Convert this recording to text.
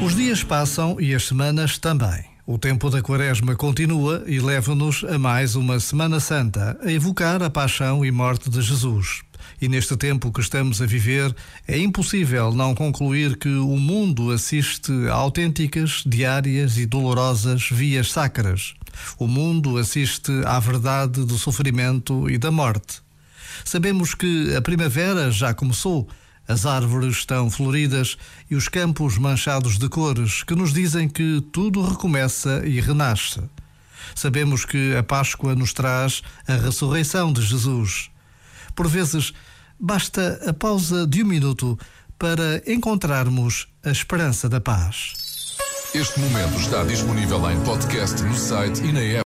Os dias passam e as semanas também. O tempo da Quaresma continua e leva-nos a mais uma Semana Santa, a evocar a paixão e morte de Jesus. E neste tempo que estamos a viver, é impossível não concluir que o mundo assiste a autênticas, diárias e dolorosas vias sacras. O mundo assiste à verdade do sofrimento e da morte. Sabemos que a primavera já começou as árvores estão floridas e os campos manchados de cores que nos dizem que tudo recomeça e renasce. Sabemos que a Páscoa nos traz a ressurreição de Jesus. Por vezes, basta a pausa de um minuto para encontrarmos a esperança da paz. Este momento está disponível em podcast no site e na app.